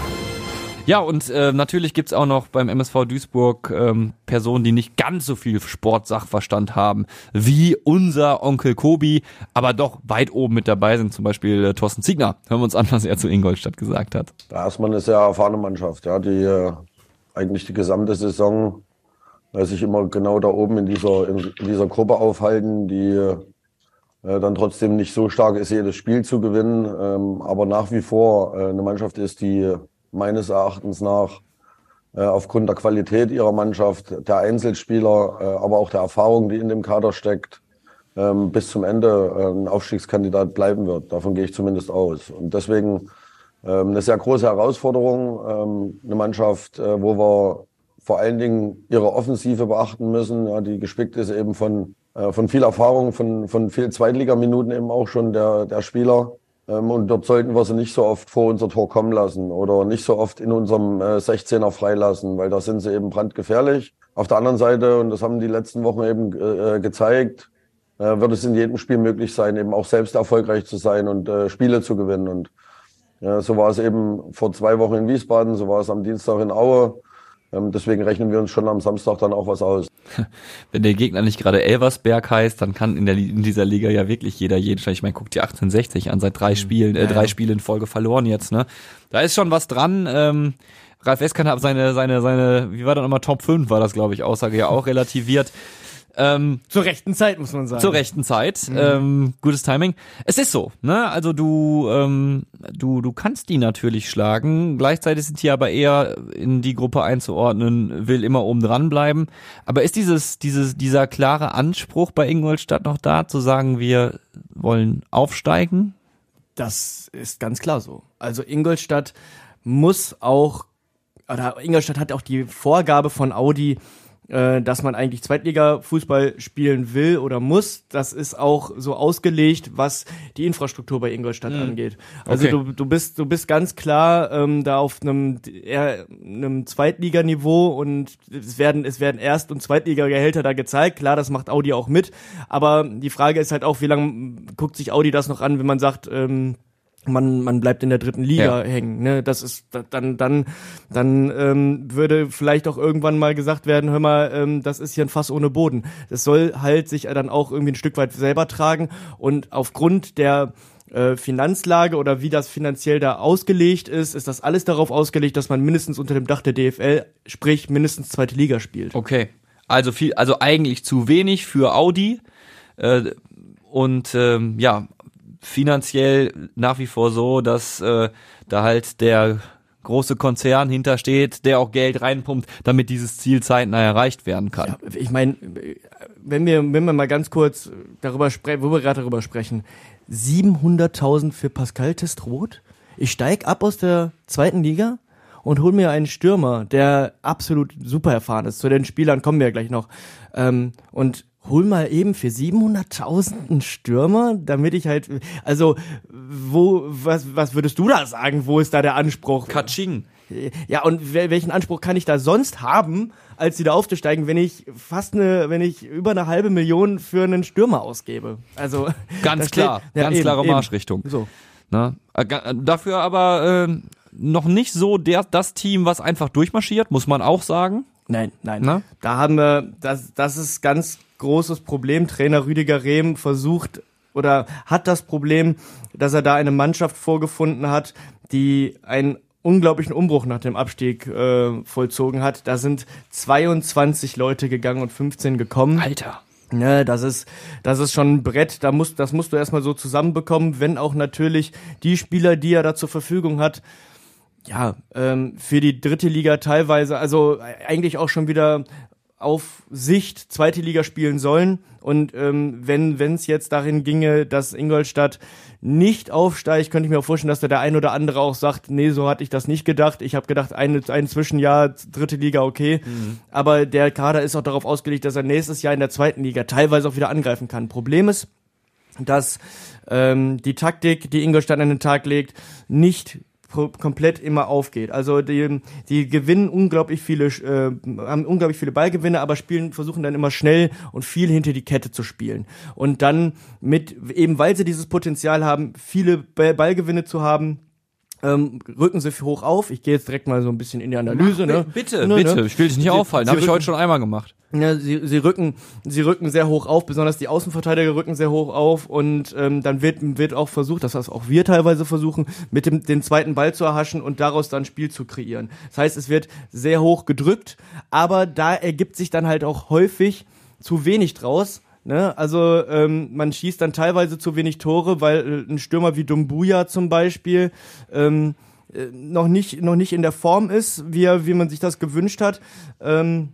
[SPEAKER 1] Ja, und äh, natürlich gibt's auch noch beim MSV Duisburg ähm, Personen, die nicht ganz so viel Sportsachverstand haben wie unser Onkel Kobi, aber doch weit oben mit dabei sind, zum Beispiel äh, Thorsten Ziegner. Hören wir uns an, was er zu Ingolstadt gesagt hat.
[SPEAKER 5] Da ist man eine sehr erfahrene Mannschaft, ja, die äh, eigentlich die gesamte Saison äh, sich immer genau da oben in dieser, in, in dieser Gruppe aufhalten, die äh, dann trotzdem nicht so stark ist, jedes Spiel zu gewinnen, ähm, aber nach wie vor äh, eine Mannschaft ist, die meines Erachtens nach äh, aufgrund der Qualität ihrer Mannschaft, der Einzelspieler, äh, aber auch der Erfahrung, die in dem Kader steckt, ähm, bis zum Ende äh, ein Aufstiegskandidat bleiben wird. Davon gehe ich zumindest aus. Und deswegen ähm, eine sehr große Herausforderung, ähm, eine Mannschaft, äh, wo wir vor allen Dingen ihre Offensive beachten müssen, ja, die gespickt ist eben von, äh, von viel Erfahrung, von, von viel Zweitligaminuten eben auch schon der, der Spieler. Ähm, und dort sollten wir sie nicht so oft vor unser Tor kommen lassen oder nicht so oft in unserem 16er äh, freilassen, weil da sind sie eben brandgefährlich. Auf der anderen Seite, und das haben die letzten Wochen eben äh, gezeigt, wird es in jedem Spiel möglich sein, eben auch selbst erfolgreich zu sein und Spiele zu gewinnen. Und so war es eben vor zwei Wochen in Wiesbaden, so war es am Dienstag in Aue. Ähm, deswegen rechnen wir uns schon am Samstag dann auch was aus.
[SPEAKER 1] Wenn der Gegner nicht gerade Elversberg heißt, dann kann in, der, in dieser Liga ja wirklich jeder jeden Ich meine, guckt die 1860 an, seit drei mhm. Spielen, äh, drei ja. Spiele in Folge verloren jetzt, ne? Da ist schon was dran. Ähm, Ralf Eskan hat seine, seine, seine, wie war das nochmal, Top 5 war das, glaube ich, Aussage ja auch relativiert. Ähm,
[SPEAKER 2] Zur rechten Zeit, muss man sagen.
[SPEAKER 1] zur rechten Zeit. Ähm, gutes Timing. Es ist so, ne? Also du, ähm, du, du kannst die natürlich schlagen. Gleichzeitig sind die aber eher in die Gruppe einzuordnen, will immer oben dran bleiben. Aber ist dieses, dieses, dieser klare Anspruch bei Ingolstadt noch da, zu sagen, wir wollen aufsteigen?
[SPEAKER 2] Das ist ganz klar so. Also Ingolstadt muss auch, oder Ingolstadt hat auch die Vorgabe von Audi, äh, dass man eigentlich Zweitliga-Fußball spielen will oder muss. Das ist auch so ausgelegt, was die Infrastruktur bei Ingolstadt angeht. Also
[SPEAKER 1] Okay.
[SPEAKER 2] du, du bist, du bist ganz klar ähm, da auf einem eher einem Zweitliganiveau und es werden, es werden Erst- und Zweitligagehälter da gezeigt. Klar, das macht Audi auch mit. Aber die Frage ist halt auch, wie lange guckt sich Audi das noch an, wenn man sagt, ähm, man, man bleibt in der dritten Liga
[SPEAKER 1] Ja.
[SPEAKER 2] hängen. Ne? Das ist da- dann dann dann ähm, würde vielleicht auch irgendwann mal gesagt werden, hör mal, ähm, das ist hier ein Fass ohne Boden. Das soll halt sich dann auch irgendwie ein Stück weit selber tragen und aufgrund der äh, Finanzlage oder wie das finanziell da ausgelegt ist, ist das alles darauf ausgelegt, dass man mindestens unter dem Dach der DFL, sprich mindestens zweite Liga spielt.
[SPEAKER 1] Okay. Also viel, also eigentlich zu wenig für Audi. Äh, und ähm, ja, finanziell nach wie vor so, dass äh, da halt der große Konzern hintersteht, der auch Geld reinpumpt, damit dieses Ziel zeitnah erreicht werden kann.
[SPEAKER 2] Ja, ich meine, wenn wir, wenn wir mal ganz kurz darüber sprechen, wo wir gerade darüber sprechen, 700.000 für Pascal Testroth? Ich steig ab aus der zweiten Liga und hol mir einen Stürmer, der absolut super erfahren ist. Zu den Spielern kommen wir ja gleich noch. Ähm, und hol mal eben für 700.000 einen Stürmer, damit ich halt, also, wo, was, was würdest du da sagen? Wo ist da der Anspruch?
[SPEAKER 1] Katsching.
[SPEAKER 2] Ja, und wel- welchen Anspruch kann ich da sonst haben, als wieder aufzusteigen, wenn ich fast eine, wenn ich über eine halbe Million für einen Stürmer ausgebe? Also
[SPEAKER 1] Ganz
[SPEAKER 2] da steht-
[SPEAKER 1] klar,
[SPEAKER 2] ja,
[SPEAKER 1] ganz
[SPEAKER 2] eben,
[SPEAKER 1] klare
[SPEAKER 2] eben.
[SPEAKER 1] Marschrichtung.
[SPEAKER 2] So.
[SPEAKER 1] Ne? Äh, ga- Dafür aber äh, noch nicht so der, das Team, was einfach durchmarschiert, muss man auch sagen.
[SPEAKER 2] Nein, nein.
[SPEAKER 1] Na?
[SPEAKER 2] Da haben wir, das, das ist ganz großes Problem. Trainer Rüdiger Rehm versucht oder hat das Problem, dass er da eine Mannschaft vorgefunden hat, die einen unglaublichen Umbruch nach dem Abstieg äh, vollzogen hat. Da sind 22 Leute gegangen und 15 gekommen.
[SPEAKER 1] Alter.
[SPEAKER 2] Ne, das ist, das ist schon ein Brett, da musst, das musst du erstmal so zusammenbekommen, wenn auch natürlich die Spieler, die er da zur Verfügung hat, ja, ähm, für die dritte Liga teilweise, also eigentlich auch schon wieder auf Sicht zweite Liga spielen sollen. Und ähm, wenn es jetzt darin ginge, dass Ingolstadt nicht aufsteigt, könnte ich mir auch vorstellen, dass da der ein oder andere auch sagt, nee, so hatte ich das nicht gedacht. Ich habe gedacht, ein, ein Zwischenjahr, dritte Liga, okay. Aber der Kader ist auch darauf ausgelegt, dass er nächstes Jahr in der zweiten Liga teilweise auch wieder angreifen kann. Problem ist, dass ähm, die Taktik, die Ingolstadt an den Tag legt, nicht komplett immer aufgeht. Also die, die gewinnen unglaublich viele, äh, haben unglaublich viele Ballgewinne, aber spielen, versuchen dann immer schnell und viel hinter die Kette zu spielen. Und dann mit, eben weil sie dieses Potenzial haben, viele Ball- Ballgewinne zu haben, ähm, rücken sie hoch auf. Ich gehe jetzt direkt mal so ein bisschen in die Analyse. ne?
[SPEAKER 1] Bitte,
[SPEAKER 2] Ne,
[SPEAKER 1] bitte.
[SPEAKER 2] ne?
[SPEAKER 1] Ich will dich nicht
[SPEAKER 2] Sie-
[SPEAKER 1] auffallen.
[SPEAKER 2] sie
[SPEAKER 1] Habe ich heute schon einmal gemacht.
[SPEAKER 2] Ja, sie, sie rücken, sie rücken sehr hoch auf, besonders die Außenverteidiger rücken sehr hoch auf und ähm, dann wird, wird auch versucht, das heißt auch wir teilweise versuchen, mit dem den zweiten Ball zu erhaschen und daraus dann Spiel zu kreieren. Das heißt, es wird sehr hoch gedrückt, aber da ergibt sich dann halt auch häufig zu wenig draus. Ne? Also ähm, man schießt dann teilweise zu wenig Tore, weil äh, ein Stürmer wie Dumbuya zum Beispiel ähm, äh, noch nicht noch nicht in der Form ist, wie er, wie man sich das gewünscht hat. Ähm,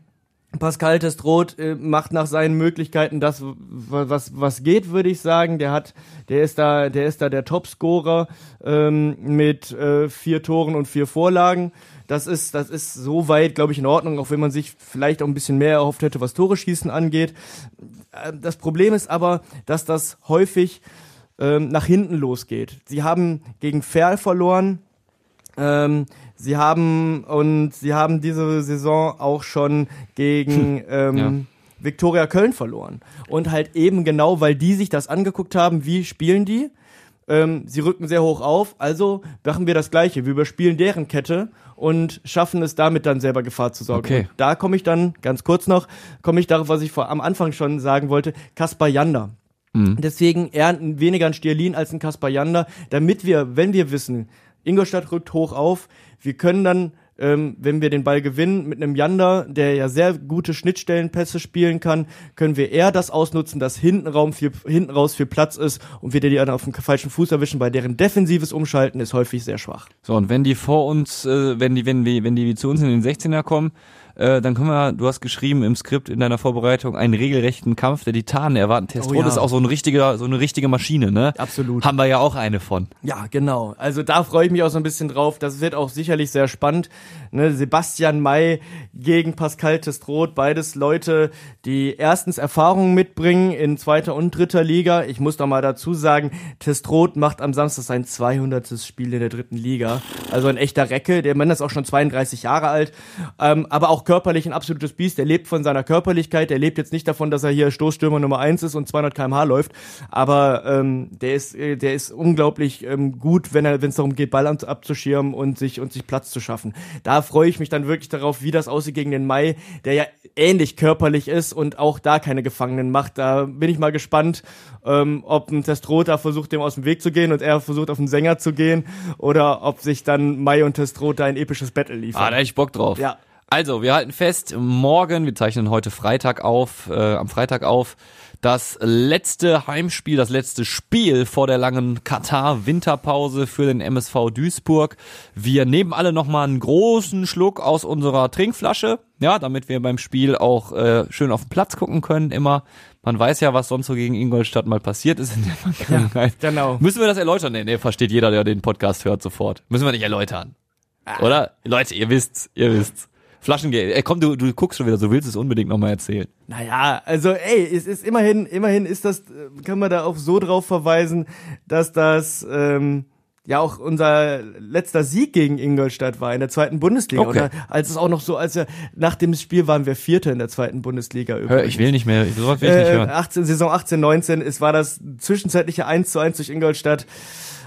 [SPEAKER 2] Pascal Testroth äh, macht nach seinen Möglichkeiten das, was, was geht, würde ich sagen. Der hat, der ist da, der ist da der Topscorer ähm, mit äh, vier Toren und vier Vorlagen. Das ist, das ist soweit, glaube ich, in Ordnung, auch wenn man sich vielleicht auch ein bisschen mehr erhofft hätte, was Tore schießen angeht. Äh, Das Problem ist aber, dass das häufig ähm, nach hinten losgeht. Sie haben gegen Ferl verloren, ähm, sie haben und sie haben diese Saison auch schon gegen ähm,
[SPEAKER 1] Ja.
[SPEAKER 2] Viktoria Köln verloren. Und halt eben genau, weil die sich das angeguckt haben, wie spielen die. Ähm, sie rücken sehr hoch auf, also machen wir das Gleiche. Wir überspielen deren Kette und schaffen es damit dann selber Gefahr zu sorgen.
[SPEAKER 1] Okay.
[SPEAKER 2] Da komme ich dann, ganz kurz noch, komme ich darauf, was ich vor, am Anfang schon sagen wollte, Kaspar Janda. Deswegen eher weniger ein Stierlin als ein Kaspar Janda, damit wir, wenn wir wissen, Ingolstadt rückt hoch auf, wir können dann ähm, wenn wir den Ball gewinnen mit einem Janda, der ja sehr gute Schnittstellenpässe spielen kann, können wir eher das ausnutzen, dass hinten, Raum viel, hinten raus viel Platz ist und wir die dann auf dem falschen Fuß erwischen, weil deren defensives Umschalten ist häufig sehr schwach.
[SPEAKER 1] So, und wenn die vor uns, äh, wenn die, wenn die, wenn die zu uns in den 16er kommen, äh, dann können wir, du hast geschrieben im Skript in deiner Vorbereitung, einen regelrechten Kampf der Titanen erwarten. Testrot
[SPEAKER 2] Oh ja.
[SPEAKER 1] ist auch so ein richtiger, so eine richtige Maschine, ne?
[SPEAKER 2] Absolut.
[SPEAKER 1] Haben wir ja auch eine von.
[SPEAKER 2] Ja, genau. Also da freue ich mich auch so ein bisschen drauf. Das wird auch sicherlich sehr spannend. Ne, Sebastian May gegen Pascal Testrot, beides Leute, die erstens Erfahrungen mitbringen in zweiter und dritter Liga. Ich muss doch mal dazu sagen, Testrot macht am Samstag sein 200. Spiel in der dritten Liga. Also ein echter Recke. Der Mann ist auch schon 32 Jahre alt, ähm, aber auch körperlich ein absolutes Biest. Der lebt von seiner Körperlichkeit. Der lebt jetzt nicht davon, dass er hier Stoßstürmer Nummer eins ist und 200 km/h läuft. Aber ähm, der ist, äh, der ist unglaublich ähm, gut, wenn er, wenn es darum geht, Ball ab- abzuschirmen und sich und sich Platz zu schaffen. Da freue ich mich dann wirklich darauf, wie das aussieht gegen den Mai, der ja ähnlich körperlich ist und auch da keine Gefangenen macht. Da bin ich mal gespannt, ähm, ob ein Testrot da versucht, dem aus dem Weg zu gehen und er versucht, auf den Sänger zu gehen oder ob sich dann Mai und Testrot da ein episches Battle liefern.
[SPEAKER 1] Ah, da hätte ich Bock drauf.
[SPEAKER 2] Ja.
[SPEAKER 1] Also, wir halten fest, morgen, wir zeichnen heute Freitag auf, äh, am Freitag auf, das letzte Heimspiel, das letzte Spiel vor der langen Katar-Winterpause für den MSV Duisburg. Wir nehmen alle nochmal einen großen Schluck aus unserer Trinkflasche, ja, damit wir beim Spiel auch äh, schön auf den Platz gucken können, immer. Man weiß ja, was sonst so gegen Ingolstadt mal passiert ist in der Vergangenheit.
[SPEAKER 2] genau.
[SPEAKER 1] Müssen wir das erläutern? Nee, nee, versteht jeder, der den Podcast hört, sofort. Müssen wir nicht erläutern. Oder? Leute, ihr wisst's, ihr wisst's. Flaschengeld. Ey, komm, du, du guckst schon wieder, so willst es unbedingt nochmal erzählen.
[SPEAKER 2] Naja, also ey, es ist immerhin, immerhin ist das, äh, kann man da auch so drauf verweisen, dass das ähm, ja auch unser letzter Sieg gegen Ingolstadt war in der zweiten Bundesliga.
[SPEAKER 1] Okay.
[SPEAKER 2] Oder als es auch noch so, als wir nach dem Spiel waren wir Vierter in der zweiten Bundesliga.
[SPEAKER 1] Hör, ich will nicht mehr, sowas will ich nicht
[SPEAKER 2] äh,
[SPEAKER 1] hören.
[SPEAKER 2] 18, Saison 18, 19, es war das zwischenzeitliche 1 zu 1 durch Ingolstadt.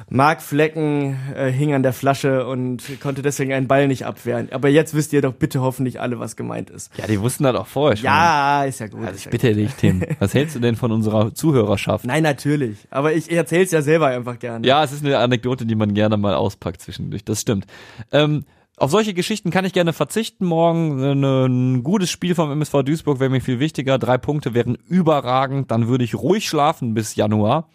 [SPEAKER 2] Marc Flecken äh, hing an der Flasche und konnte deswegen einen Ball nicht abwehren. Aber jetzt wisst ihr doch bitte hoffentlich alle, was gemeint ist.
[SPEAKER 1] Ja, die wussten das auch vorher schon.
[SPEAKER 2] Ja, ist ja gut.
[SPEAKER 1] Also ich bitte dich, Tim. Was hältst du denn von unserer Zuhörerschaft?
[SPEAKER 2] Nein, natürlich. Aber ich, erzähl's ja selber einfach gerne.
[SPEAKER 1] Ja, es ist eine Anekdote, die man gerne mal auspackt zwischendurch. Das stimmt. Ähm, auf solche Geschichten kann ich gerne verzichten morgen. Eine, ein gutes Spiel vom MSV Duisburg wäre mir viel wichtiger. Drei Punkte wären überragend. Dann würde ich ruhig schlafen bis Januar.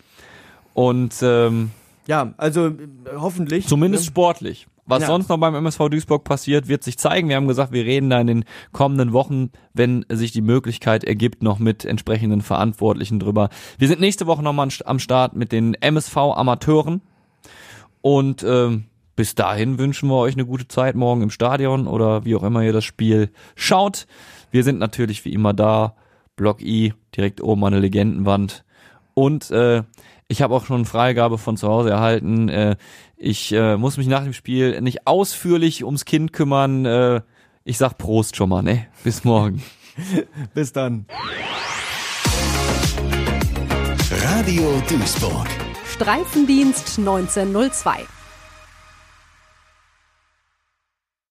[SPEAKER 1] Und ähm,
[SPEAKER 2] Ja, also äh, hoffentlich.
[SPEAKER 1] zumindest sportlich. Was
[SPEAKER 2] Ja.
[SPEAKER 1] sonst noch beim MSV Duisburg passiert, wird sich zeigen. Wir haben gesagt, wir reden da in den kommenden Wochen, wenn sich die Möglichkeit ergibt, noch mit entsprechenden Verantwortlichen drüber. Wir sind nächste Woche nochmal am Start mit den MSV Amateuren. Und ähm, bis dahin wünschen wir euch eine gute Zeit morgen im Stadion oder wie auch immer ihr das Spiel schaut. Wir sind natürlich wie immer da. Block I, direkt oben an der Legendenwand. Und äh, ich habe auch schon Freigabe von zu Hause erhalten. Äh, ich äh, muss mich nach dem Spiel nicht ausführlich ums Kind kümmern. Äh, ich sag Prost schon mal, ne? Bis morgen.
[SPEAKER 2] Bis dann.
[SPEAKER 3] Radio Duisburg.
[SPEAKER 4] Streifendienst 1902.